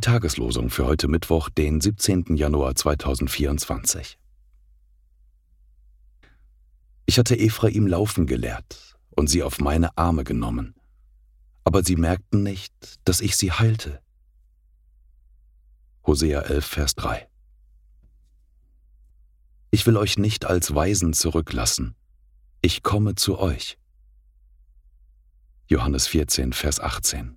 Tageslosung für heute Mittwoch, den 17. Januar 2024. Ich hatte Ephraim laufen gelehrt und sie auf meine Arme genommen, aber sie merkten nicht, dass ich sie heilte. Hosea 11, Vers 3 Ich will euch nicht als Weisen zurücklassen, ich komme zu euch. Johannes 14, Vers 18